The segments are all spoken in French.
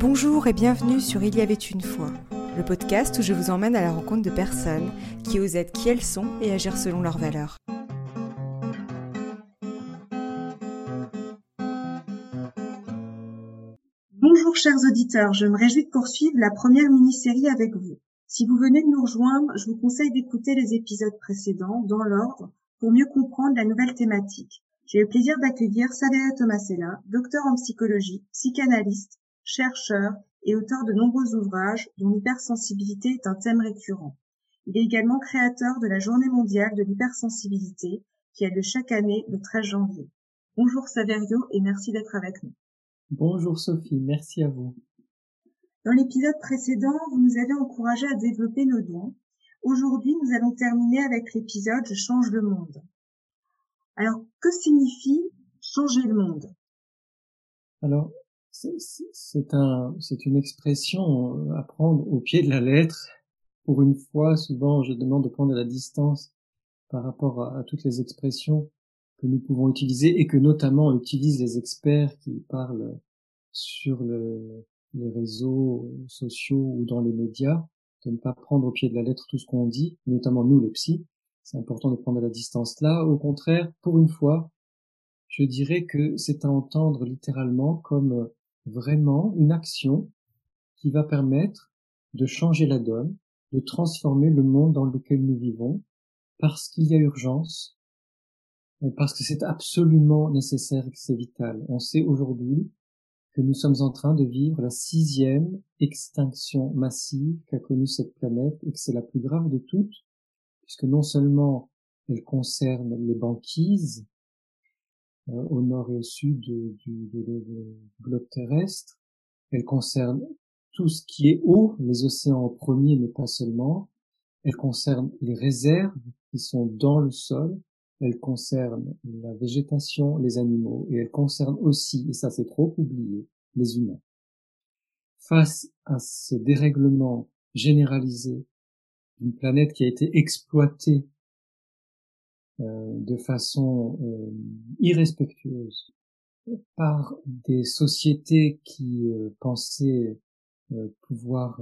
Bonjour et bienvenue sur Il y avait une fois, le podcast où je vous emmène à la rencontre de personnes qui osent être qui elles sont et agir selon leurs valeurs. Bonjour chers auditeurs, je me réjouis de poursuivre la première mini-série avec vous. Si vous venez de nous rejoindre, je vous conseille d'écouter les épisodes précédents dans l'ordre pour mieux comprendre la nouvelle thématique. J'ai le plaisir d'accueillir Saveria Tomasella, docteur en psychologie, psychanalyste, chercheur et auteur de nombreux ouvrages dont l'hypersensibilité est un thème récurrent. Il est également créateur de la Journée mondiale de l'hypersensibilité qui a lieu chaque année le 13 janvier. Bonjour Saverio et merci d'être avec nous. Bonjour Sophie, merci à vous. Dans l'épisode précédent, vous nous avez encouragé à développer nos dons. Aujourd'hui, nous allons terminer avec l'épisode Je change le monde. Alors, que signifie changer le monde? Alors, c'est un, c'est une expression euh, à prendre au pied de la lettre. Pour une fois, souvent, je demande de prendre de la distance par rapport à, toutes les expressions que nous pouvons utiliser et que notamment utilisent les experts qui parlent sur le, les réseaux sociaux ou dans les médias, de ne pas prendre au pied de la lettre tout ce qu'on dit, notamment nous les psys. C'est important de prendre la distance là. Au contraire, pour une fois, je dirais que c'est à entendre littéralement comme vraiment une action qui va permettre de changer la donne, de transformer le monde dans lequel nous vivons, parce qu'il y a urgence, parce que c'est absolument nécessaire et que c'est vital. On sait aujourd'hui que nous sommes en train de vivre la sixième extinction massive qu'a connue cette planète et que c'est la plus grave de toutes, puisque non seulement elle concerne les banquises au nord et au sud du, globe terrestre, elle concerne tout ce qui est eau, les océans en premier, mais pas seulement, elle concerne les réserves qui sont dans le sol, elle concerne la végétation, les animaux, et elle concerne aussi, et ça c'est trop oublié, les humains. Face à ce dérèglement généralisé d'une planète qui a été exploitée euh, de façon euh, irrespectueuse par des sociétés qui euh, pensaient pouvoir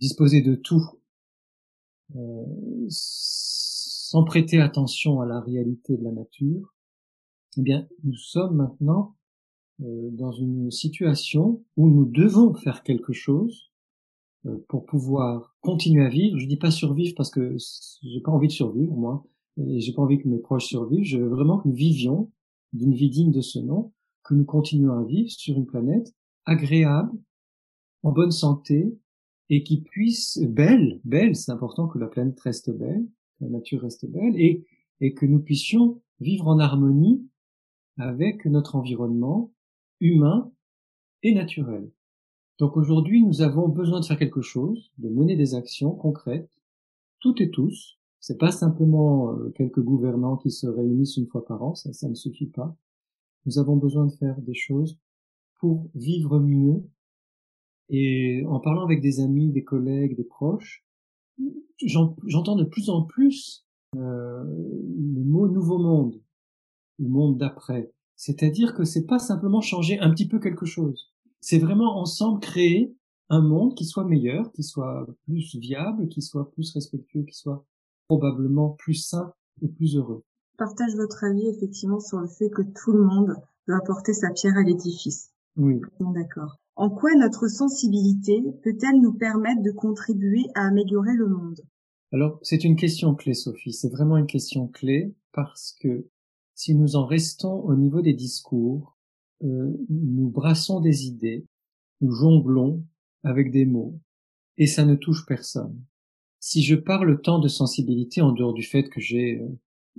disposer de tout sans prêter attention à la réalité de la nature, eh bien, nous sommes maintenant euh, dans une situation où nous devons faire quelque chose euh, pour pouvoir continuer à vivre. Je dis pas survivre parce que j'ai pas envie de survivre moi, et j'ai pas envie que mes proches survivent. Je veux vraiment que nous vivions d'une vie digne de ce nom, que nous continuions à vivre sur une planète agréable, en bonne santé, et qui puisse belle, belle, c'est important que la planète reste belle, la nature reste belle et, et que nous puissions vivre en harmonie avec notre environnement humain et naturel. Donc aujourd'hui, nous avons besoin de faire quelque chose, de mener des actions concrètes, toutes et tous. C'est pas simplement euh, quelques gouvernants qui se réunissent une fois par an, ça, ça ne suffit pas. Nous avons besoin de faire des choses pour vivre mieux. Et en parlant avec des amis, des collègues, des proches, j'entends de plus en plus euh, le mot nouveau monde, le monde d'après. C'est-à-dire que c'est pas simplement changer un petit peu quelque chose. C'est vraiment ensemble créer un monde qui soit meilleur, qui soit plus viable, qui soit plus respectueux, qui soit probablement plus sain et plus heureux. partage votre avis effectivement sur le fait que tout le monde doit apporter sa pierre à l'édifice. Oui. D'accord. En quoi notre sensibilité peut-elle nous permettre de contribuer à améliorer le monde? Alors, c'est une question clé, Sophie. C'est vraiment une question clé parce que si nous en restons au niveau des discours, euh, nous brassons des idées, nous jonglons avec des mots, et ça ne touche personne. Si je parle tant de sensibilité en dehors du fait que j'ai euh,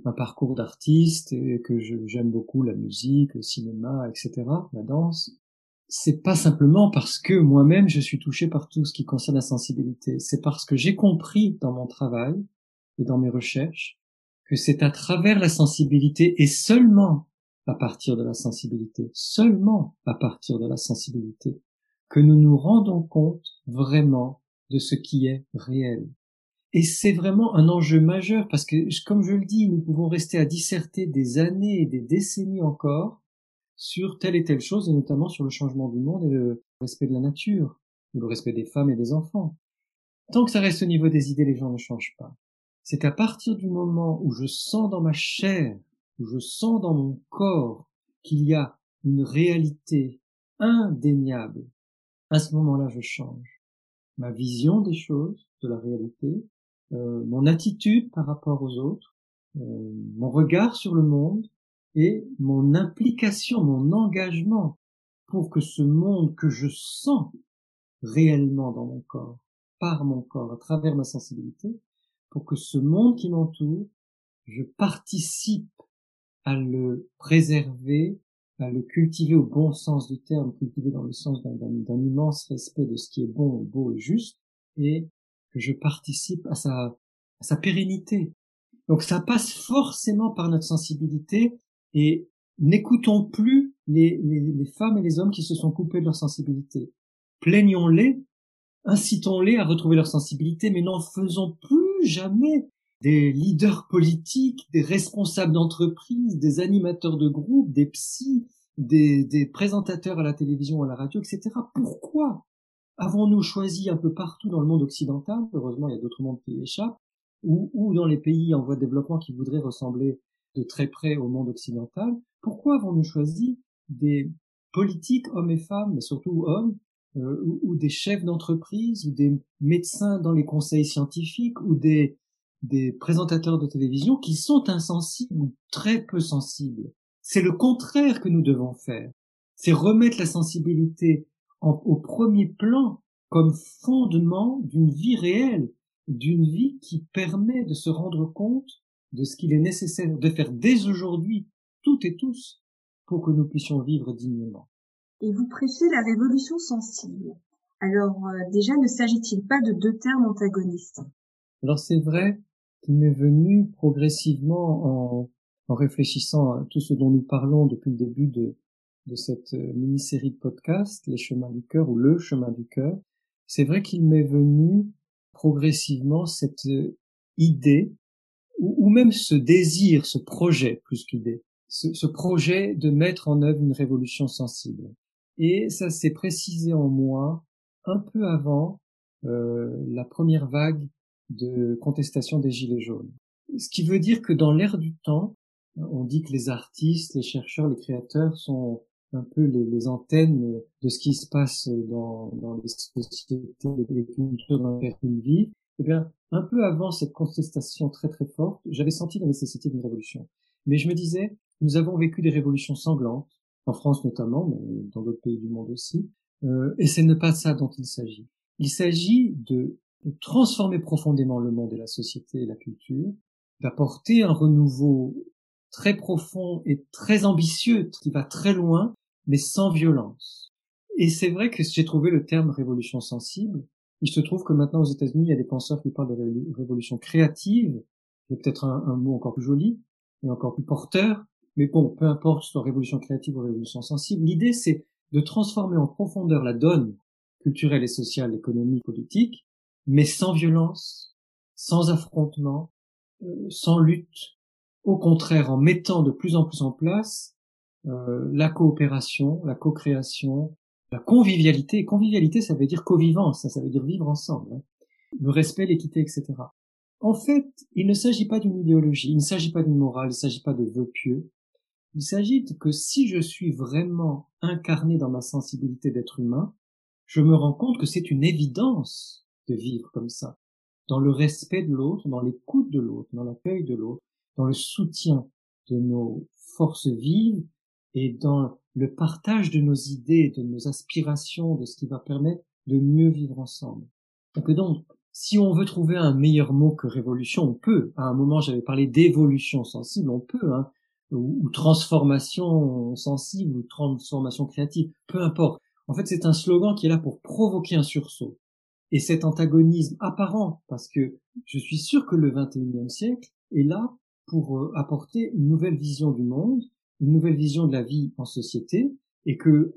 un parcours d'artiste et que j'aime beaucoup la musique, le cinéma, etc., la danse, c'est pas simplement parce que moi-même je suis touché par tout ce qui concerne la sensibilité, c'est parce que j'ai compris dans mon travail et dans mes recherches que c'est à travers la sensibilité et seulement à partir de la sensibilité, seulement à partir de la sensibilité, que nous nous rendons compte vraiment de ce qui est réel. Et c'est vraiment un enjeu majeur parce que, comme je le dis, nous pouvons rester à disserter des années et des décennies encore sur telle et telle chose, et notamment sur le changement du monde et le respect de la nature, ou le respect des femmes et des enfants. Tant que ça reste au niveau des idées, les gens ne changent pas. C'est à partir du moment où je sens dans ma chair, où je sens dans mon corps qu'il y a une réalité indéniable, à ce moment-là, je change. Ma vision des choses, de la réalité, euh, mon attitude par rapport aux autres, euh, mon regard sur le monde et mon implication, mon engagement pour que ce monde que je sens réellement dans mon corps, par mon corps, à travers ma sensibilité, pour que ce monde qui m'entoure, je participe à le préserver, à le cultiver au bon sens du terme, cultiver dans le sens d'un immense respect de ce qui est bon, beau et juste, et que je participe à sa, pérennité. Donc ça passe forcément par notre sensibilité et n'écoutons plus les, femmes et les hommes qui se sont coupés de leur sensibilité. Plaignons-les, incitons-les à retrouver leur sensibilité, mais n'en faisons plus jamais des leaders politiques, des responsables d'entreprise, des animateurs de groupe, des psys, des, des présentateurs à la télévision, à la radio, etc. Pourquoi? Avons-nous choisi un peu partout dans le monde occidental, heureusement il y a d'autres mondes qui échappent, ou, dans les pays en voie de développement qui voudraient ressembler de très près au monde occidental, pourquoi avons-nous choisi des politiques, hommes et femmes, mais surtout hommes, euh, ou, ou, des chefs d'entreprise, ou des médecins dans les conseils scientifiques, ou des, des présentateurs de télévision qui sont insensibles ou très peu sensibles? C'est le contraire que nous devons faire. C'est remettre la sensibilité au premier plan comme fondement d'une vie réelle, d'une vie qui permet de se rendre compte de ce qu'il est nécessaire de faire dès aujourd'hui, toutes et tous, pour que nous puissions vivre dignement. Et vous prêchez la révolution sensible. Alors euh, déjà, ne s'agit-il pas de deux termes antagonistes? Alors c'est vrai qu'il m'est venu progressivement en, en réfléchissant à tout ce dont nous parlons depuis le début de, de cette euh, mini-série de podcasts, Les chemins du cœur ou Le chemin du cœur, c'est vrai qu'il m'est venu progressivement cette euh, idée, ou, même ce désir, ce projet plus qu'idée, ce, projet de mettre en œuvre une révolution sensible. Et ça s'est précisé en moi un peu avant euh, la première vague de contestation des Gilets jaunes. Ce qui veut dire que dans l'ère du temps, on dit que les artistes, les chercheurs, les créateurs sont un peu les, les, antennes de ce qui se passe dans, dans les sociétés, les cultures dans lesquelles ils eh bien, un peu avant cette contestation très très forte, j'avais senti la nécessité d'une révolution. Mais je me disais, nous avons vécu des révolutions sanglantes, en France notamment, mais dans d'autres pays du monde aussi, euh, et ce n'est pas ça dont il s'agit. Il s'agit de transformer profondément le monde et la société et la culture, d'apporter un renouveau très profond et très ambitieux, qui va très loin, mais sans violence. Et c'est vrai que j'ai trouvé le terme révolution sensible. Il se trouve que maintenant aux États-Unis, il y a des penseurs qui parlent de révolution créative, c'est peut-être un, mot encore plus joli et encore plus porteur, mais bon, peu importe soit révolution créative ou révolution sensible, l'idée c'est de transformer en profondeur la donne culturelle et sociale, économique, politique, mais sans violence, sans affrontement, euh, sans lutte, au contraire en mettant de plus en plus en place euh, la coopération, la co-création, la convivialité. convivialité, ça veut dire co-vivance, ça, veut dire vivre ensemble. Hein. Le respect, l'équité, etc. En fait, il ne s'agit pas d'une idéologie, il ne s'agit pas d'une morale, il ne s'agit pas de vœux pieux. Il s'agit que si je suis vraiment incarné dans ma sensibilité d'être humain, je me rends compte que c'est une évidence de vivre comme ça, dans le respect de l'autre, dans l'écoute de l'autre, dans l'accueil de l'autre, dans le soutien de nos forces vives et dans le partage de nos idées, de nos aspirations, de ce qui va permettre de mieux vivre ensemble. Donc, donc si on veut trouver un meilleur mot que révolution, on peut. À un moment, j'avais parlé d'évolution sensible, on peut, hein, ou, ou, transformation sensible, ou transformation créative, peu importe. En fait, c'est un slogan qui est là pour provoquer un sursaut. Et cet antagonisme apparent, parce que je suis sûr que le 21e siècle est là pour euh, apporter une nouvelle vision du monde, une nouvelle vision de la vie en société, et que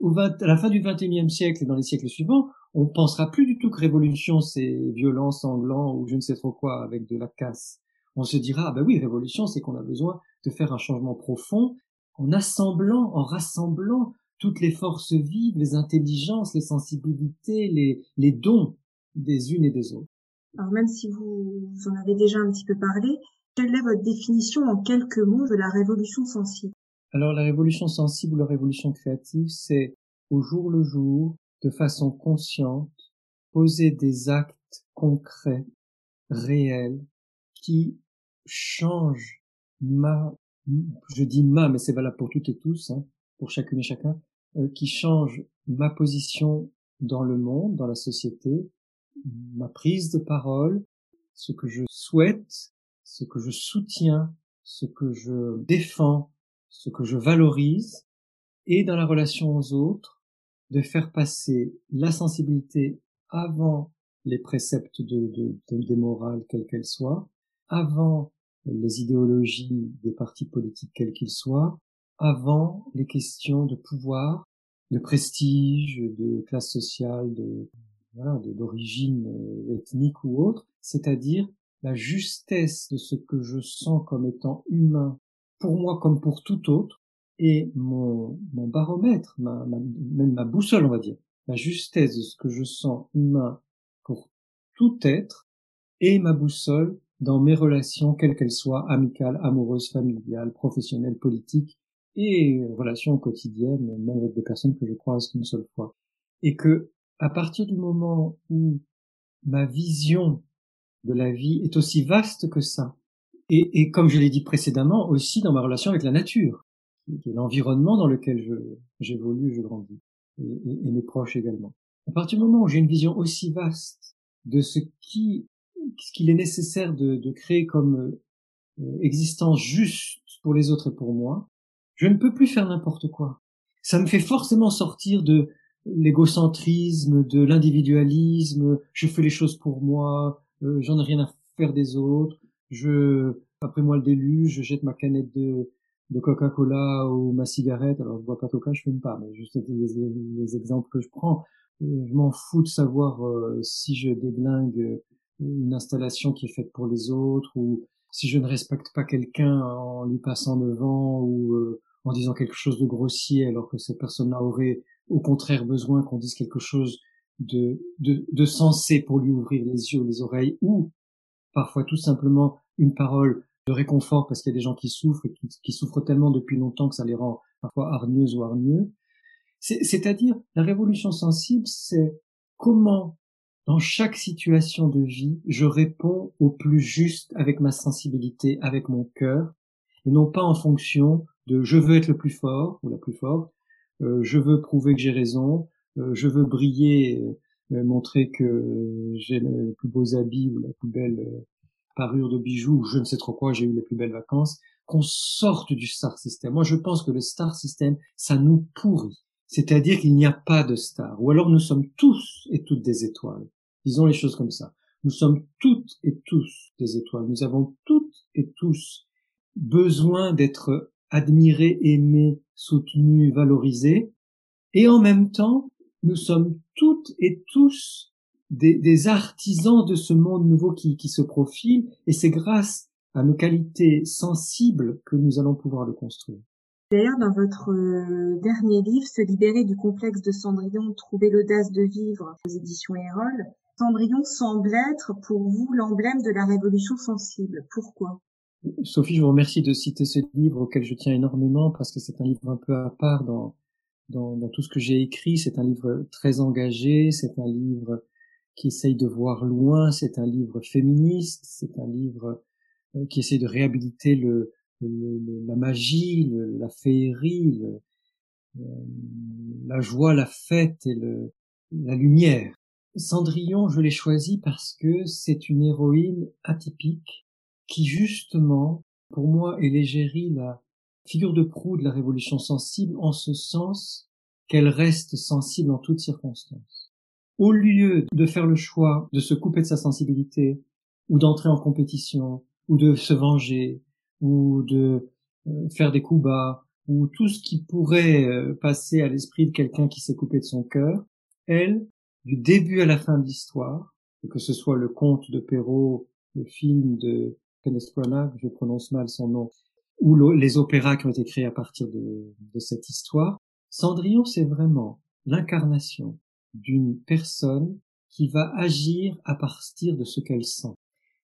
au à la fin du XXIe siècle et dans les siècles suivants, on pensera plus du tout que révolution c'est violence, sanglant ou je ne sais trop quoi avec de la casse. On se dira ah ben oui révolution c'est qu'on a besoin de faire un changement profond en assemblant, en rassemblant toutes les forces vives, les intelligences, les sensibilités, les, les dons des unes et des autres. Alors même si vous, vous en avez déjà un petit peu parlé, quelle est votre définition en quelques mots de la révolution sensible? Alors la révolution sensible ou la révolution créative, c'est au jour le jour, de façon consciente, poser des actes concrets, réels, qui changent ma, je dis ma, mais c'est valable pour toutes et tous, hein, pour chacune et chacun, euh, qui changent ma position dans le monde, dans la société, ma prise de parole, ce que je souhaite, ce que je soutiens, ce que je défends, ce que je valorise, et dans la relation aux autres, de faire passer la sensibilité avant les préceptes de, de, des morales, quelles qu'elles soient, avant les idéologies des partis politiques, quels qu'ils soient, avant les questions de pouvoir, de prestige, de classe sociale, de voilà, d'origine euh, ethnique ou autre, c'est-à-dire la justesse de ce que je sens comme étant humain, pour moi comme pour tout autre, et mon, baromètre, même ma boussole, on va dire, la justesse de ce que je sens humain pour tout être, et ma boussole dans mes relations, quelles qu'elles soient, amicales, amoureuses, familiales, professionnelles, politiques, et relations quotidiennes, même avec des personnes que je croise qu'une seule fois. Et que, à partir du moment où ma vision de la vie est aussi vaste que ça. Et, et comme je l'ai dit précédemment, aussi dans ma relation avec la nature, l'environnement dans lequel j'évolue, je grandis, et, et, mes proches également. À partir du moment où j'ai une vision aussi vaste de ce qui, ce qu'il est nécessaire de, de créer comme euh, existence juste pour les autres et pour moi, je ne peux plus faire n'importe quoi. Ça me fait forcément sortir de l'égocentrisme, de l'individualisme, je fais les choses pour moi, euh, j'en ai rien à faire des autres, je, après moi le déluge, je jette ma canette de, de Coca-Cola ou ma cigarette, alors je bois pas de coca, je fume pas, mais juste les, exemples que je prends, euh, je m'en fous de savoir euh, si je déglingue une installation qui est faite pour les autres ou si je ne respecte pas quelqu'un en lui passant devant ou en disant quelque chose de grossier alors que cette personne-là aurait au contraire besoin qu'on dise quelque chose de, de, de sensé pour lui ouvrir les yeux ou les oreilles, ou parfois tout simplement une parole de réconfort parce qu'il y a des gens qui souffrent et qui, souffrent tellement depuis longtemps que ça les rend parfois hargneux ou hargneux. C'est-à-dire, la révolution sensible, c'est comment, dans chaque situation de vie, je réponds au plus juste avec ma sensibilité, avec mon cœur, et non pas en fonction de je veux être le plus fort ou la plus forte, euh, je veux prouver que j'ai raison, je veux briller, euh, montrer que j'ai les plus beaux habits ou la plus belle parure de bijoux ou je ne sais trop quoi, j'ai eu les plus belles vacances, qu'on sorte du star system. Moi, je pense que le star system, ça nous pourrit. C'est-à-dire qu'il n'y a pas de star. Ou alors nous sommes tous et toutes des étoiles. Disons les choses comme ça. Nous sommes toutes et tous des étoiles. Nous avons toutes et tous besoin d'être admirés, aimés, soutenus, valorisés. Et en même temps, nous sommes toutes et tous des, artisans de ce monde nouveau qui, qui se profile, et c'est grâce à nos qualités sensibles que nous allons pouvoir le construire. D'ailleurs, dans votre euh, dernier livre, Se libérer du complexe de Cendrillon, trouver l'audace de vivre aux éditions Erol, Cendrillon semble être pour vous l'emblème de la révolution sensible. Pourquoi? Sophie, je vous remercie de citer ce livre auquel je tiens énormément parce que c'est un livre un peu à part dans, dans, dans tout ce que j'ai écrit. C'est un livre très engagé, c'est un livre qui essaye de voir loin, c'est un livre féministe, c'est un livre euh, qui essaye de réhabiliter le, la magie, la féerie, euh, la joie, la fête et le, la lumière. Cendrillon, je l'ai choisi parce que c'est une héroïne atypique qui justement, pour moi, est l'égérie la figure de proue de la révolution sensible en ce sens qu'elle reste sensible en toutes circonstances. Au lieu de faire le choix de se couper de sa sensibilité, ou d'entrer en compétition, ou de se venger, ou de euh, faire des coups bas, ou tout ce qui pourrait euh, passer à l'esprit de quelqu'un qui s'est coupé de son cœur, elle, du début à la fin de l'histoire, que ce soit le conte de Perrault, le film de Kenneth Branagh, je prononce mal son nom, ou les opéras qui ont été créés à partir de, cette histoire. Cendrillon, c'est vraiment l'incarnation d'une personne qui va agir à partir de ce qu'elle sent.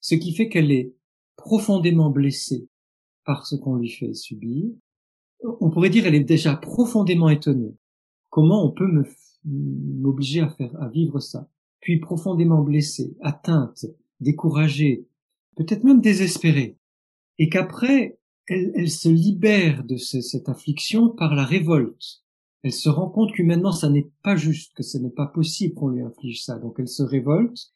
Ce qui fait qu'elle est profondément blessée par ce qu'on lui fait subir. On pourrait dire elle est déjà profondément étonnée. Comment on peut m'obliger à faire, à vivre ça? Puis profondément blessée, atteinte, découragée, peut-être même désespérée. Et qu'après, elle, elle, se libère de cette affliction par la révolte. Elle se rend compte qu'humainement, ça n'est pas juste, que ce n'est pas possible qu'on lui inflige ça. Donc elle se révolte,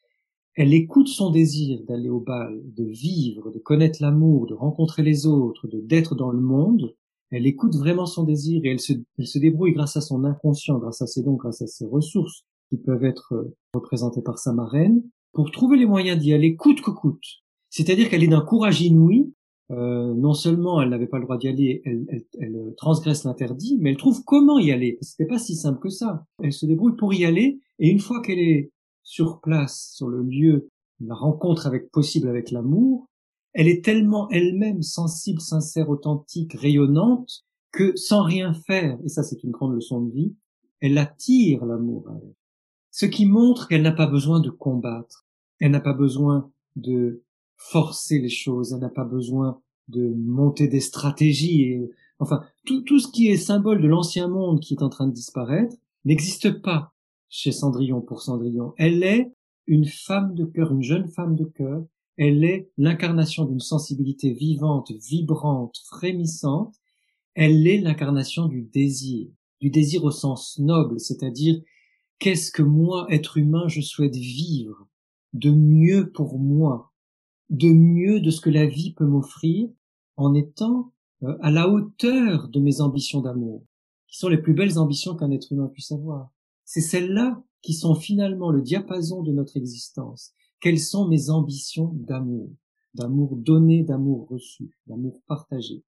elle écoute son désir d'aller au bal, de vivre, de connaître l'amour, de rencontrer les autres, de d'être dans le monde. Elle écoute vraiment son désir et elle se, elle se débrouille grâce à son inconscient, grâce à ses dons, grâce à ses ressources qui peuvent être euh, représentées par sa marraine, pour trouver les moyens d'y aller coûte que coûte. C'est-à-dire qu'elle est d'un courage inouï euh, non seulement elle n'avait pas le droit d'y aller, elle, elle, transgresse l'interdit, mais elle trouve comment y aller. C'était pas si simple que ça. Elle se débrouille pour y aller, et une fois qu'elle est sur place, sur le lieu, la rencontre avec possible avec l'amour, elle est tellement elle-même sensible, sincère, authentique, rayonnante, que sans rien faire, et ça c'est une grande leçon de vie, elle attire l'amour à elle. Ce qui montre qu'elle n'a pas besoin de combattre, elle n'a pas besoin de forcer les choses, elle n'a pas besoin de monter des stratégies. Enfin, tout, tout ce qui est symbole de l'ancien monde qui est en train de disparaître n'existe pas chez Cendrillon pour Cendrillon. Elle est une femme de cœur, une jeune femme de cœur. Elle est l'incarnation d'une sensibilité vivante, vibrante, frémissante. Elle est l'incarnation du désir, du désir au sens noble, c'est-à-dire qu'est-ce que moi, être humain, je souhaite vivre de mieux pour moi, de mieux de ce que la vie peut m'offrir en étant euh, à la hauteur de mes ambitions d'amour, qui sont les plus belles ambitions qu'un être humain puisse avoir. C'est celles-là qui sont finalement le diapason de notre existence. Quelles sont mes ambitions d'amour, d'amour donné, d'amour reçu, d'amour partagé.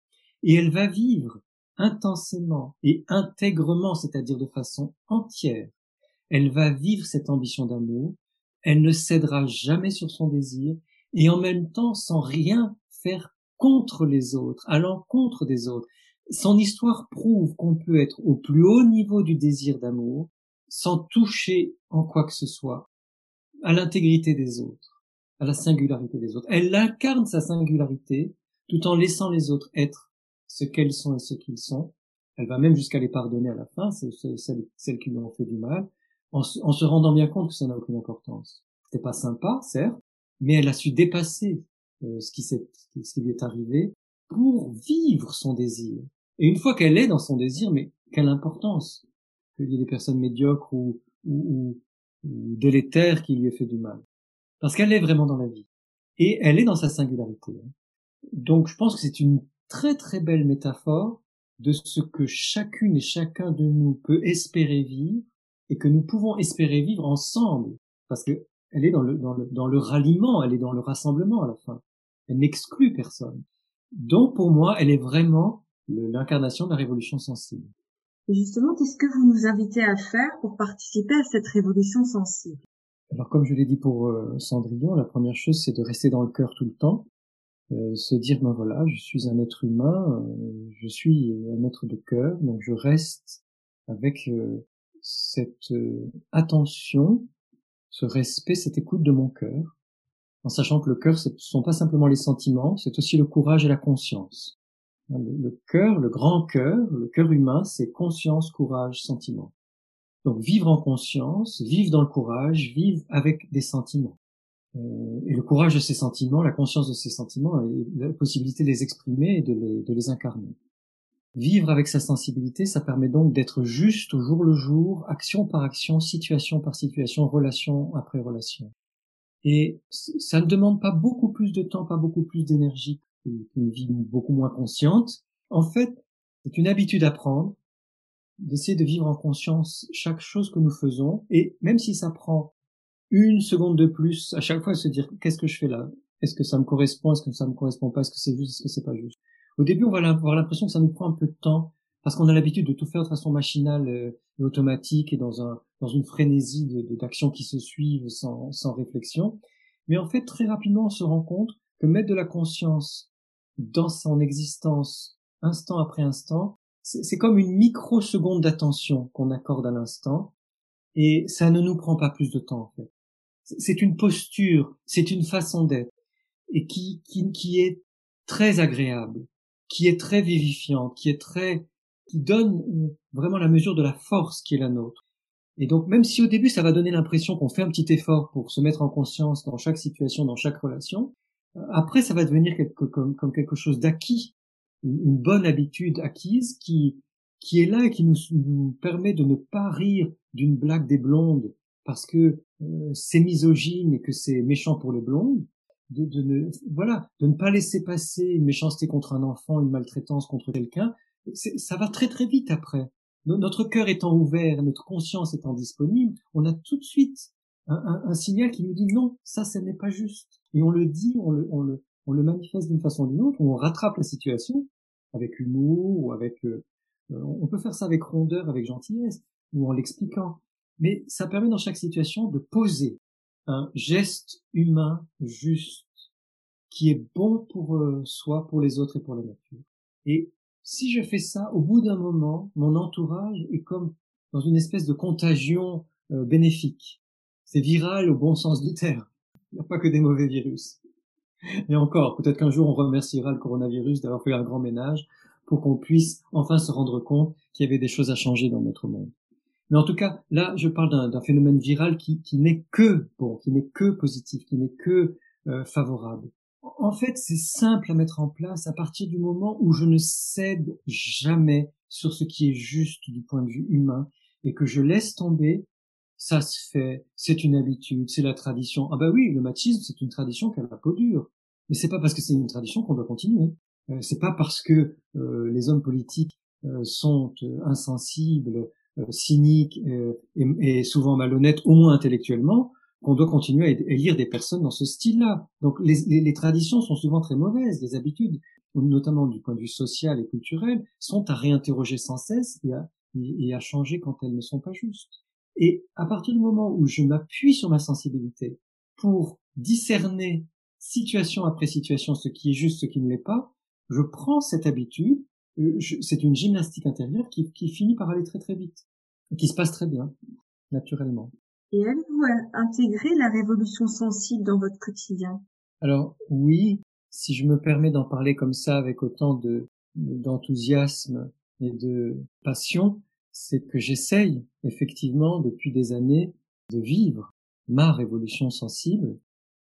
Et elle va vivre intensément et intègrement, c'est-à-dire de façon entière. Elle va vivre cette ambition d'amour, elle ne cédera jamais sur son désir, et en même temps sans rien faire contre les autres, à l'encontre des autres. Son histoire prouve qu'on peut être au plus haut niveau du désir d'amour sans toucher en quoi que ce soit à l'intégrité des autres, à la singularité des autres. Elle incarne sa singularité tout en laissant les autres être ce qu'elles sont et ce qu'ils sont. Elle va même jusqu'à les pardonner à la fin, celles, qui lui ont fait du mal, en se, rendant bien compte que ça n'a aucune importance. C'était pas sympa, certes, mais elle a su dépasser euh, ce, qui ce qui lui est arrivé pour vivre son désir. Et une fois qu'elle est dans son désir, mais quelle importance qu'il y ait des personnes médiocres ou, ou, ou, délétères qui lui aient fait du mal. Parce qu'elle est vraiment dans la vie. Et elle est dans sa singularité. Donc je pense que c'est une très très belle métaphore de ce que chacune et chacun de nous peut espérer vivre et que nous pouvons espérer vivre ensemble. Parce que elle est dans le, dans le, dans le ralliement, elle est dans le rassemblement à la fin. Elle n'exclut personne. Donc pour moi, elle est vraiment l'incarnation de la révolution sensible. Et justement, qu'est-ce que vous nous invitez à faire pour participer à cette révolution sensible? Alors comme je l'ai dit pour euh, Cendrillon, la première chose c'est de rester dans le cœur tout le temps, euh, se dire ben voilà, je suis un être humain, euh, je suis un être de cœur, donc je reste avec euh, cette attention ce respect, cette écoute de mon cœur, en sachant que le cœur, ce ne sont pas simplement les sentiments, c'est aussi le courage et la conscience. Le, cœur, le grand cœur, le cœur humain, c'est conscience, courage, sentiment. Donc vivre en conscience, vivre dans le courage, vivre avec des sentiments. Euh, et le courage de ces sentiments, la conscience de ces sentiments, et la possibilité de les exprimer et de les, de les incarner. Vivre avec sa sensibilité, ça permet donc d'être juste au jour le jour, action par action, situation par situation, relation après relation. Et ça ne demande pas beaucoup plus de temps, pas beaucoup plus d'énergie qu'une vie beaucoup moins consciente. En fait, c'est une habitude à prendre, d'essayer de vivre en conscience chaque chose que nous faisons, et même si ça prend une seconde de plus, à chaque fois se dire qu'est-ce que je fais là? Est-ce que ça me correspond? Est-ce que ça me correspond pas? Est-ce que c'est juste? Est-ce que c'est pas juste? Au début, on va avoir l'impression que ça nous prend un peu de temps parce qu'on a l'habitude de tout faire de façon machinale euh, et automatique et dans un dans une frénésie d'actions qui se suivent sans réflexion. Mais en fait, très rapidement, on se rend compte que mettre de la conscience dans son existence, instant après instant, c'est comme une microseconde d'attention qu'on accorde à l'instant, et ça ne nous prend pas plus de temps en fait. C'est une posture, c'est une façon d'être, et qui est très agréable, qui est très vivifiante, qui est très, qui donne vraiment la mesure de la force qui est la nôtre. Et donc, même si au début, ça va donner l'impression qu'on fait un petit effort pour se mettre en conscience dans chaque situation, dans chaque relation, euh, après, ça va devenir comme, quelque chose d'acquis, une, bonne habitude acquise qui, qui est là et qui nous, nous permet de ne pas rire d'une blague des blondes parce que euh, c'est misogyne et que c'est méchant pour les blondes, de, de, ne, voilà, de ne pas laisser passer une méchanceté contre un enfant, une maltraitance contre quelqu'un, ça va très très vite après notre cœur étant ouvert, notre conscience étant disponible, on a tout de suite un, signal qui nous dit non, ça, ce n'est pas juste. Et on le dit, on le, on le, on le manifeste d'une façon ou d'une autre, on rattrape la situation avec humour ou avec, euh, euh, on peut faire ça avec rondeur, avec gentillesse ou en l'expliquant. Mais ça permet dans chaque situation de poser un geste humain juste qui est bon pour euh, soi, pour les autres et pour la nature. Et si je fais ça, au bout d'un moment, mon entourage est comme dans une espèce de contagion euh, bénéfique. C'est viral au bon sens du terme. Il n'y a pas que des mauvais virus. Et encore, peut-être qu'un jour on remerciera le coronavirus d'avoir fait un grand ménage pour qu'on puisse enfin se rendre compte qu'il y avait des choses à changer dans notre monde. Mais en tout cas, là, je parle d'un phénomène viral qui, qui n'est que bon, qui n'est que positif, qui n'est que euh, favorable. En fait, c'est simple à mettre en place à partir du moment où je ne cède jamais sur ce qui est juste du point de vue humain et que je laisse tomber, ça se fait, c'est une habitude, c'est la tradition. Ah bah oui, le machisme, c'est une tradition qui a la peau dure. Mais c'est pas parce que c'est une tradition qu'on doit continuer. Euh, c'est pas parce que euh, les hommes politiques euh, sont insensibles, cyniques et, et, souvent malhonnêtes, au moins intellectuellement, qu'on doit continuer à élire des personnes dans ce style-là. Donc les, les, les, traditions sont souvent très mauvaises, les habitudes, notamment du point de vue social et culturel, sont à réinterroger sans cesse et à, et à changer quand elles ne sont pas justes. Et à partir du moment où je m'appuie sur ma sensibilité pour discerner situation après situation ce qui est juste, ce qui ne l'est pas, je prends cette habitude, euh, c'est une gymnastique intérieure qui, qui finit par aller très très vite, et qui se passe très bien, naturellement. Et avez-vous intégré la révolution sensible dans votre quotidien? Alors oui, si je me permets d'en parler comme ça avec autant de d'enthousiasme et de passion, c'est que j'essaye effectivement depuis des années de vivre ma révolution sensible.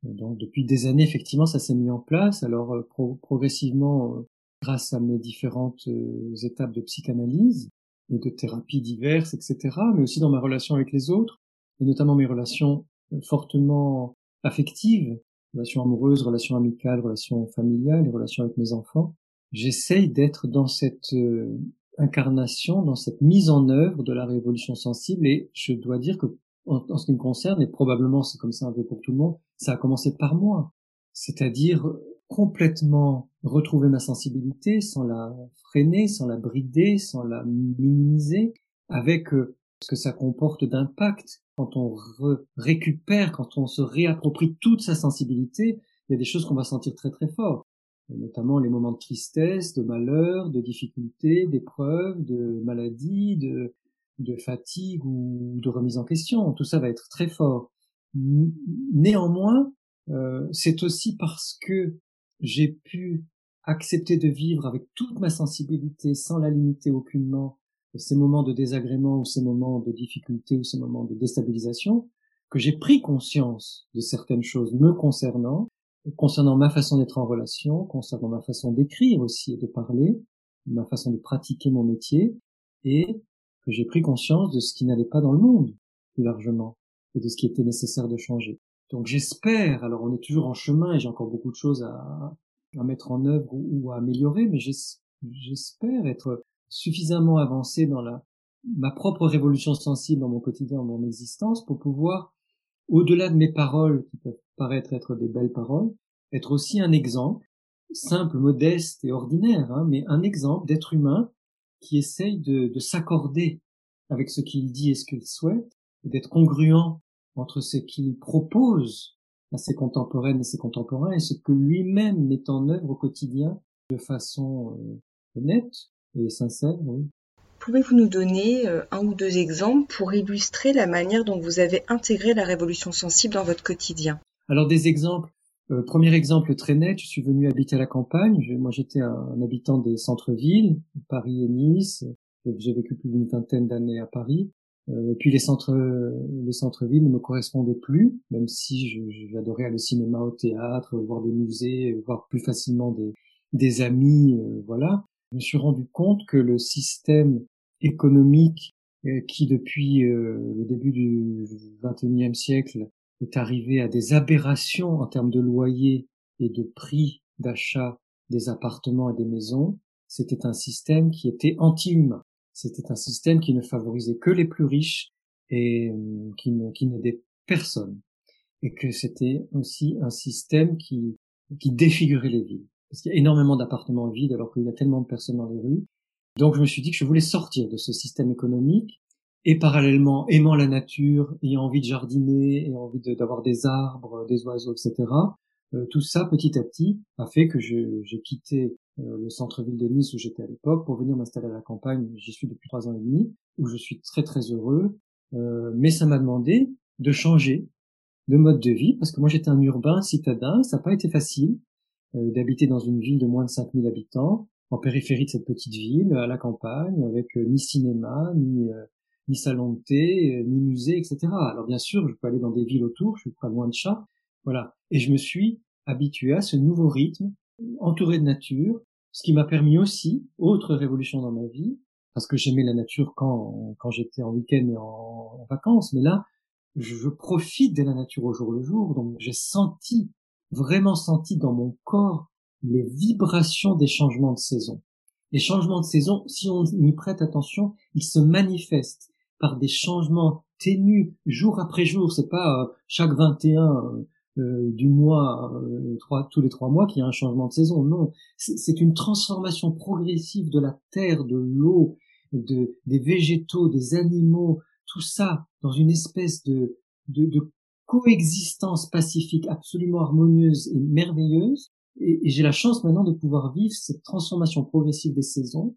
Donc depuis des années, effectivement, ça s'est mis en place. Alors euh, progressivement, euh, grâce à mes différentes euh, étapes de psychanalyse et de thérapies diverses, etc., mais aussi dans ma relation avec les autres, et notamment mes relations euh, fortement affectives, relations amoureuses, relations amicales, relations familiales, relations avec mes enfants, j'essaye d'être dans cette euh, incarnation, dans cette mise en œuvre de la révolution sensible, et je dois dire que en, ce qui me concerne, et probablement c'est comme ça un peu pour tout le monde, ça a commencé par moi, c'est-à-dire complètement retrouver ma sensibilité sans la freiner, sans la brider, sans la minimiser, avec euh, ce que ça comporte d'impact. Quand on récupère, quand on se réapproprie toute sa sensibilité, il y a des choses qu'on va sentir très très fort, notamment les moments de tristesse, de malheur, de difficulté, d'épreuve, de maladie, de, de fatigue ou de remise en question. Tout ça va être très fort. Néanmoins, euh, c'est aussi parce que j'ai pu accepter de vivre avec toute ma sensibilité sans la limiter aucunement ces moments de désagrément ou ces moments de difficulté ou ces moments de déstabilisation, que j'ai pris conscience de certaines choses me concernant, concernant ma façon d'être en relation, concernant ma façon d'écrire aussi et de parler, ma façon de pratiquer mon métier, et que j'ai pris conscience de ce qui n'allait pas dans le monde, plus largement, et de ce qui était nécessaire de changer. Donc j'espère, alors on est toujours en chemin et j'ai encore beaucoup de choses à, mettre en œuvre ou à améliorer, mais j'espère être suffisamment avancé dans la, ma propre révolution sensible dans mon quotidien, dans mon existence, pour pouvoir, au-delà de mes paroles, qui peuvent paraître être des belles paroles, être aussi un exemple, simple, modeste et ordinaire, hein, mais un exemple d'être humain qui essaye de, de s'accorder avec ce qu'il dit et ce qu'il souhaite, d'être congruent entre ce qu'il propose à ses contemporaines et ses contemporains et ce que lui-même met en œuvre au quotidien de façon nette et sincère. Oui. Pouvez-vous nous donner un ou deux exemples pour illustrer la manière dont vous avez intégré la révolution sensible dans votre quotidien? Alors des exemples. premier exemple très net, je suis venu habiter à la campagne. moi, j'étais un, habitant des centres-villes, Paris et Nice. J'ai vécu plus d'une vingtaine d'années à Paris. Euh, et puis les centres, les centres-villes ne me correspondaient plus, même si j'adorais aller au cinéma, au théâtre, voir des musées, voir plus facilement des, des amis, euh, voilà. Je me suis rendu compte que le système économique euh, qui depuis le début du XXIe siècle est arrivé à des aberrations en termes de loyer et de prix d'achat des appartements et des maisons, c'était un système qui était anti-humain. C'était un système qui ne favorisait que les plus riches et euh, qui, n'aidait personne. Et que c'était aussi un système qui, qui défigurait les villes. Parce qu'il y a énormément d'appartements vides alors qu'il y a tellement de personnes dans les rues. Donc je me suis dit que je voulais sortir de ce système économique et parallèlement aimant la nature, ayant envie de jardiner, ayant envie d'avoir des arbres, des oiseaux, etc. Euh, tout ça, petit à petit, a fait que j'ai quitté le centre-ville de Nice où j'étais à l'époque pour venir m'installer à la campagne. J'y suis depuis trois ans et demi, où je suis très très heureux. Euh, mais ça m'a demandé de changer de mode de vie parce que moi j'étais un urbain citadin. Ça n'a pas été facile d'habiter dans une ville de moins de 5000 habitants, en périphérie de cette petite ville, à la campagne, avec ni cinéma, ni ni salon de thé, ni musée, etc. Alors bien sûr, je peux aller dans des villes autour, je suis pas loin de chat, voilà. Et je me suis habitué à ce nouveau rythme, entouré de nature, ce qui m'a permis aussi, autre révolution dans ma vie, parce que j'aimais la nature quand, quand j'étais en week-end et en, vacances, mais là, je, profite de la nature au jour le jour, donc j'ai senti, vraiment senti dans mon corps les vibrations des changements de saison. Les changements de saison, si on y prête attention, ils se manifestent par des changements ténus jour après jour. C'est pas euh, chaque 21 euh, du mois, euh, trois, tous les trois mois, qu'il y a un changement de saison. Non, c'est une transformation progressive de la terre, de l'eau, de, des végétaux, des animaux, tout ça dans une espèce de, de, de coexistence pacifique absolument harmonieuse et merveilleuse. Et, j'ai la chance maintenant de pouvoir vivre cette transformation progressive des saisons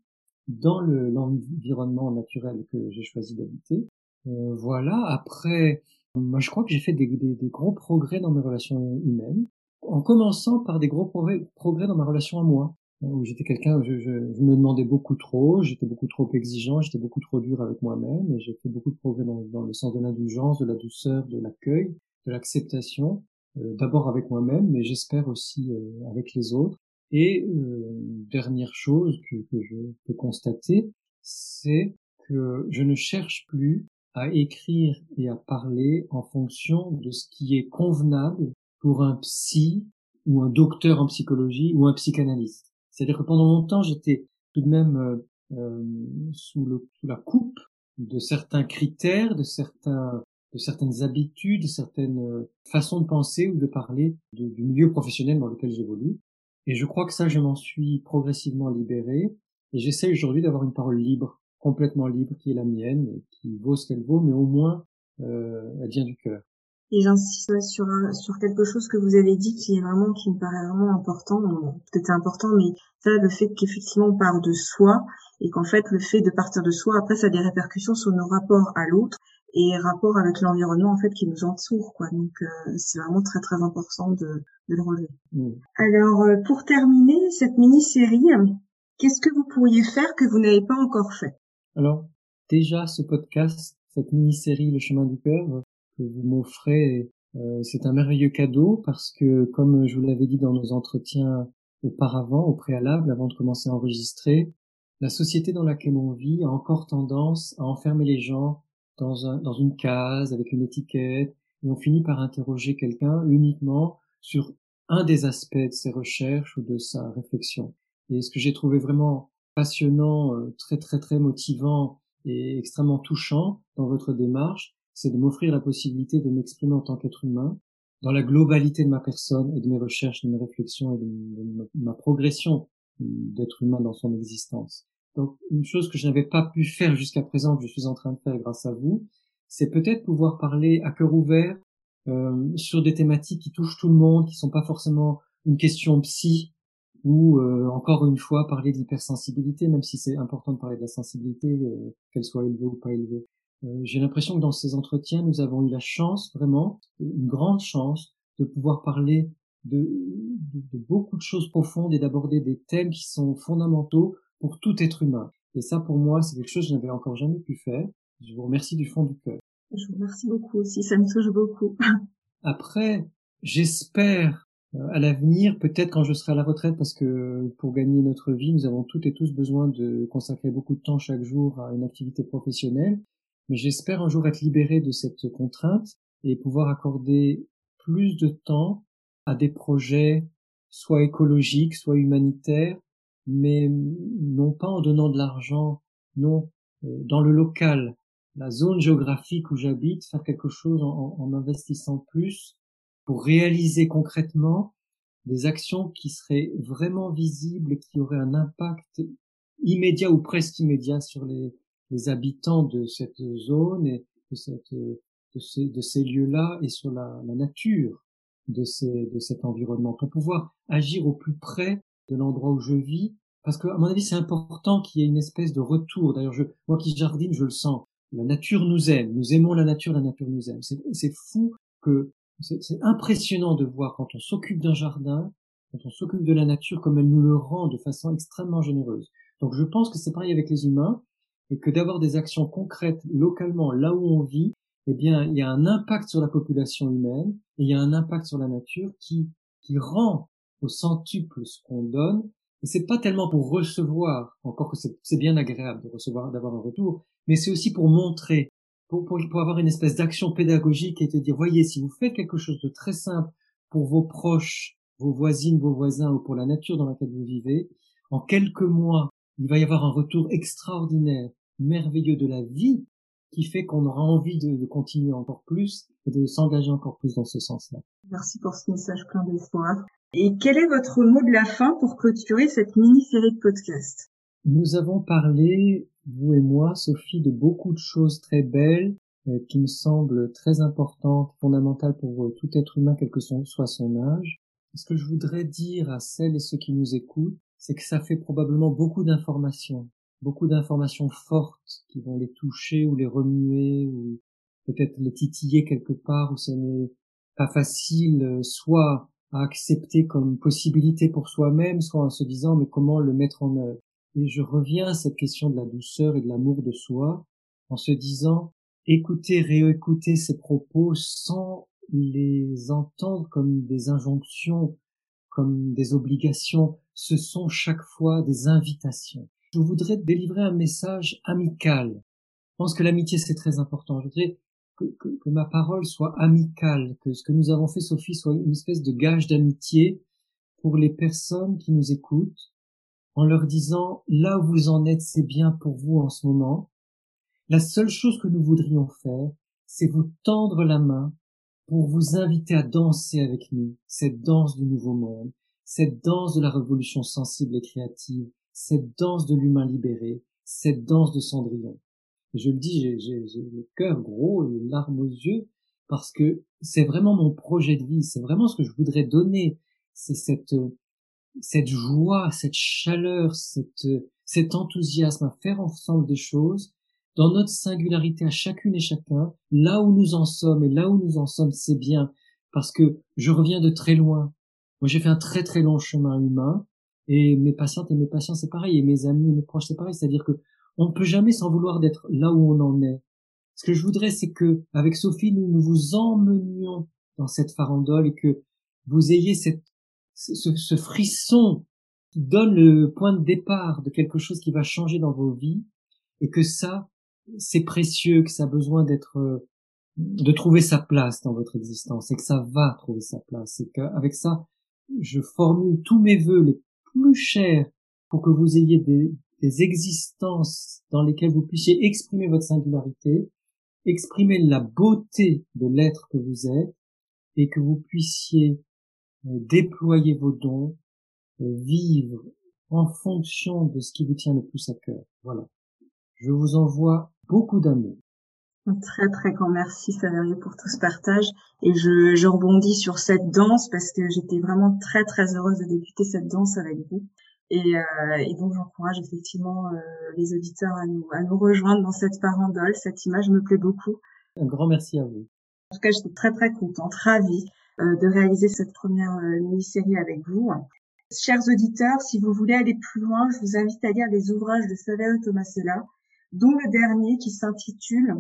dans l'environnement naturel que j'ai choisi d'habiter. Euh, voilà. Après, moi, je crois que j'ai fait des, gros progrès dans mes relations humaines, en commençant par des gros progrès, dans ma relation à moi, hein, où j'étais quelqu'un, je, je, me demandais beaucoup trop, j'étais beaucoup trop exigeant, j'étais beaucoup trop dur avec moi-même, et j'ai fait beaucoup de progrès dans, le sens de l'indulgence, de la douceur, de l'accueil, de l'acceptation, euh, d'abord avec moi-même, mais j'espère aussi euh, avec les autres. Et euh, dernière chose que je peux constater, c'est que je ne cherche plus à écrire et à parler en fonction de ce qui est convenable pour un psy ou un docteur en psychologie ou un psychanalyste. C'est-à-dire que pendant longtemps, j'étais tout de même euh, euh sous, sous la coupe de certains critères, de certains de certaines habitudes, de certaines euh, façons de penser ou de parler du milieu professionnel dans lequel j'évolue. Et je crois que ça, je m'en suis progressivement libéré. Et j'essaie aujourd'hui d'avoir une parole libre complètement libre qui est la mienne et qui vaut ce qu'elle vaut, mais au moins euh, elle vient du cœur. Et j'insiste sur sur quelque chose que vous avez dit qui est vraiment qui me paraît vraiment important. Peut-être important, mais ça, le fait qu'effectivement on parle de soi et qu'en fait le fait de partir de soi, après ça a des répercussions sur nos rapports à l'autre et rapports avec l'environnement en fait qui nous entoure quoi. Donc euh, c'est vraiment très très important de, de le relever. Mm. Alors euh, pour terminer cette mini-série, qu'est-ce que vous pourriez faire que vous n'avez pas encore fait? Alors, déjà, ce podcast, cette mini-série Le chemin du cœur que vous m'offrez, euh, c'est un merveilleux cadeau parce que, comme je vous l'avais dit dans nos entretiens auparavant, au préalable, avant de commencer à enregistrer, la société dans laquelle on vit a encore tendance à enfermer les gens dans, un, dans une case avec une étiquette et on finit par interroger quelqu'un uniquement sur un des aspects de ses recherches ou de sa réflexion. Et ce que j'ai trouvé vraiment passionnant, euh, très très très motivant et extrêmement touchant dans votre démarche, c'est de m'offrir la possibilité de m'exprimer en tant qu'être humain dans la globalité de ma personne et de mes recherches, de mes réflexions et de, ma progression d'être humain dans son existence. Donc une chose que je n'avais pas pu faire jusqu'à présent, que je suis en train de faire grâce à vous, c'est peut-être pouvoir parler à cœur ouvert euh, sur des thématiques qui touchent tout le monde, qui sont pas forcément une question psy ou euh, encore une fois parler de l'hypersensibilité, même si c'est important de parler de la sensibilité, euh, qu'elle soit élevée ou pas élevée. Euh, j'ai l'impression que dans ces entretiens, nous avons eu la chance, vraiment, une grande chance, de pouvoir parler de, de, de beaucoup de choses profondes et d'aborder des thèmes qui sont fondamentaux pour tout être humain. Et ça, pour moi, c'est quelque chose que je n'avais encore jamais pu faire. Je vous remercie du fond du cœur. Je vous remercie beaucoup aussi, ça me touche beaucoup. Après, j'espère à l'avenir, peut-être quand je serai à la retraite, parce que pour gagner notre vie, nous avons toutes et tous besoin de consacrer beaucoup de temps chaque jour à une activité professionnelle. Mais j'espère un jour être libéré de cette contrainte et pouvoir accorder plus de temps à des projets soit écologiques, soit humanitaires, mais non pas en donnant de l'argent, non, euh, dans le local, la zone géographique où j'habite, faire quelque chose en, en investissant plus pour réaliser concrètement des actions qui seraient vraiment visibles et qui auraient un impact immédiat ou presque immédiat sur les, habitants de cette zone et de, cette, de ces, de ces lieux-là et sur la, la nature de, ces, de cet environnement pour pouvoir agir au plus près de l'endroit où je vis. Parce que à mon avis c'est important qu'il y ait une espèce de retour. D'ailleurs je moi qui jardine je le sens. La nature nous aime. Nous aimons la nature la nature nous aime. C'est fou que c'est impressionnant de voir quand on s'occupe d'un jardin, quand on s'occupe de la nature, comme elle nous le rend de façon extrêmement généreuse. Donc je pense que c'est pareil avec les humains, et que d'avoir des actions concrètes localement, là où on vit, eh bien, il y a un impact sur la population humaine, et il y a un impact sur la nature qui, qui rend au centuple ce qu'on donne, et c'est pas tellement pour recevoir, encore que c'est bien agréable de recevoir, d'avoir un retour, mais c'est aussi pour montrer pour, pour, pour avoir une espèce d'action pédagogique et te dire, voyez, si vous faites quelque chose de très simple pour vos proches, vos voisines, vos voisins ou pour la nature dans laquelle vous vivez, en quelques mois, il va y avoir un retour extraordinaire, merveilleux de la vie qui fait qu'on aura envie de, de, continuer encore plus et de s'engager encore plus dans ce sens-là. Merci pour ce message plein d'espoir. Et quel est votre mot de la fin pour clôturer cette mini-série de podcasts? Nous avons parlé vous et moi, Sophie, de beaucoup de choses très belles euh, qui me semblent très importantes, fondamentales pour euh, tout être humain, quel que soit son âge. Ce que je voudrais dire à celles et ceux qui nous écoutent, c'est que ça fait probablement beaucoup d'informations, beaucoup d'informations fortes qui vont les toucher ou les remuer ou peut-être les titiller quelque part où ce n'est pas facile, euh, soit à accepter comme possibilité pour soi-même, soit en se disant mais comment le mettre en œuvre. Et je reviens à cette question de la douceur et de l'amour de soi en se disant écoutez, réécoutez ces propos sans les entendre comme des injonctions, comme des obligations. Ce sont chaque fois des invitations. Je voudrais délivrer un message amical. Je pense que l'amitié c'est très important. Je voudrais que, que, que, ma parole soit amicale, que ce que nous avons fait, Sophie, soit une espèce de gage d'amitié pour les personnes qui nous écoutent, en leur disant là où vous en êtes, c'est bien pour vous en ce moment. La seule chose que nous voudrions faire, c'est vous tendre la main pour vous inviter à danser avec nous cette danse du nouveau monde, cette danse de la révolution sensible et créative, cette danse de l'humain libéré, cette danse de Cendrillon. Et je le dis, j'ai le cœur gros, les larmes aux yeux, parce que c'est vraiment mon projet de vie, c'est vraiment ce que je voudrais donner, c'est cette cette joie, cette chaleur, cette, cet enthousiasme à faire ensemble des choses dans notre singularité à chacune et chacun, là où nous en sommes et là où nous en sommes, c'est bien parce que je reviens de très loin. Moi, j'ai fait un très très long chemin humain et mes patientes et mes patients, c'est pareil et mes amis et mes proches, c'est pareil. C'est-à-dire que on ne peut jamais s'en vouloir d'être là où on en est. Ce que je voudrais, c'est que avec Sophie, nous, nous vous emmenions dans cette farandole et que vous ayez cette ce, ce frisson qui donne le point de départ de quelque chose qui va changer dans vos vies et que ça, c'est précieux, que ça a besoin d'être, euh, de trouver sa place dans votre existence et que ça va trouver sa place. Et qu'avec ça, je formule tous mes voeux les plus chers pour que vous ayez des, des existences dans lesquelles vous puissiez exprimer votre singularité, exprimer la beauté de l'être que vous êtes et que vous puissiez déployer vos dons, vivre en fonction de ce qui vous tient le plus à cœur. Voilà. Je vous envoie beaucoup d'amour. Un très très grand merci Saverio pour tout ce partage et je, je rebondis sur cette danse parce que j'étais vraiment très très heureuse de débuter cette danse avec vous et, euh, et donc j'encourage effectivement euh, les auditeurs à nous, à nous rejoindre dans cette farandole. Cette image me plaît beaucoup. Un grand merci à vous. En tout cas, j'étais très très contente, ravie de réaliser cette première euh, mini-série avec vous. Chers auditeurs, si vous voulez aller plus loin, je vous invite à lire les ouvrages de Saverio Tomasella, dont le dernier qui s'intitule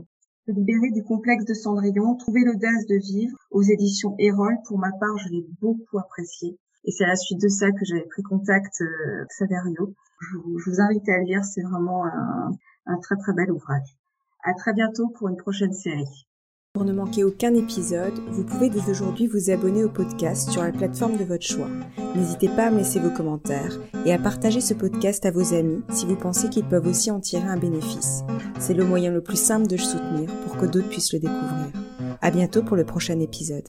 libérer du complexe de Cendrillon, trouver l'audace de vivre aux éditions Erol. Pour ma part, je l'ai beaucoup apprécié. Et c'est à la suite de ça que j'avais pris contact euh, avec Saverio. Je vous, je vous, invite à le lire, c'est vraiment un, un très très bel ouvrage. À très bientôt pour une prochaine série. Pour ne manquer aucun épisode, vous pouvez dès aujourd'hui vous abonner au podcast sur la plateforme de votre choix. N'hésitez pas à me laisser vos commentaires et à partager ce podcast à vos amis si vous pensez qu'ils peuvent aussi en tirer un bénéfice. C'est le moyen le plus simple de le soutenir pour que d'autres puissent le découvrir. À bientôt pour le prochain épisode.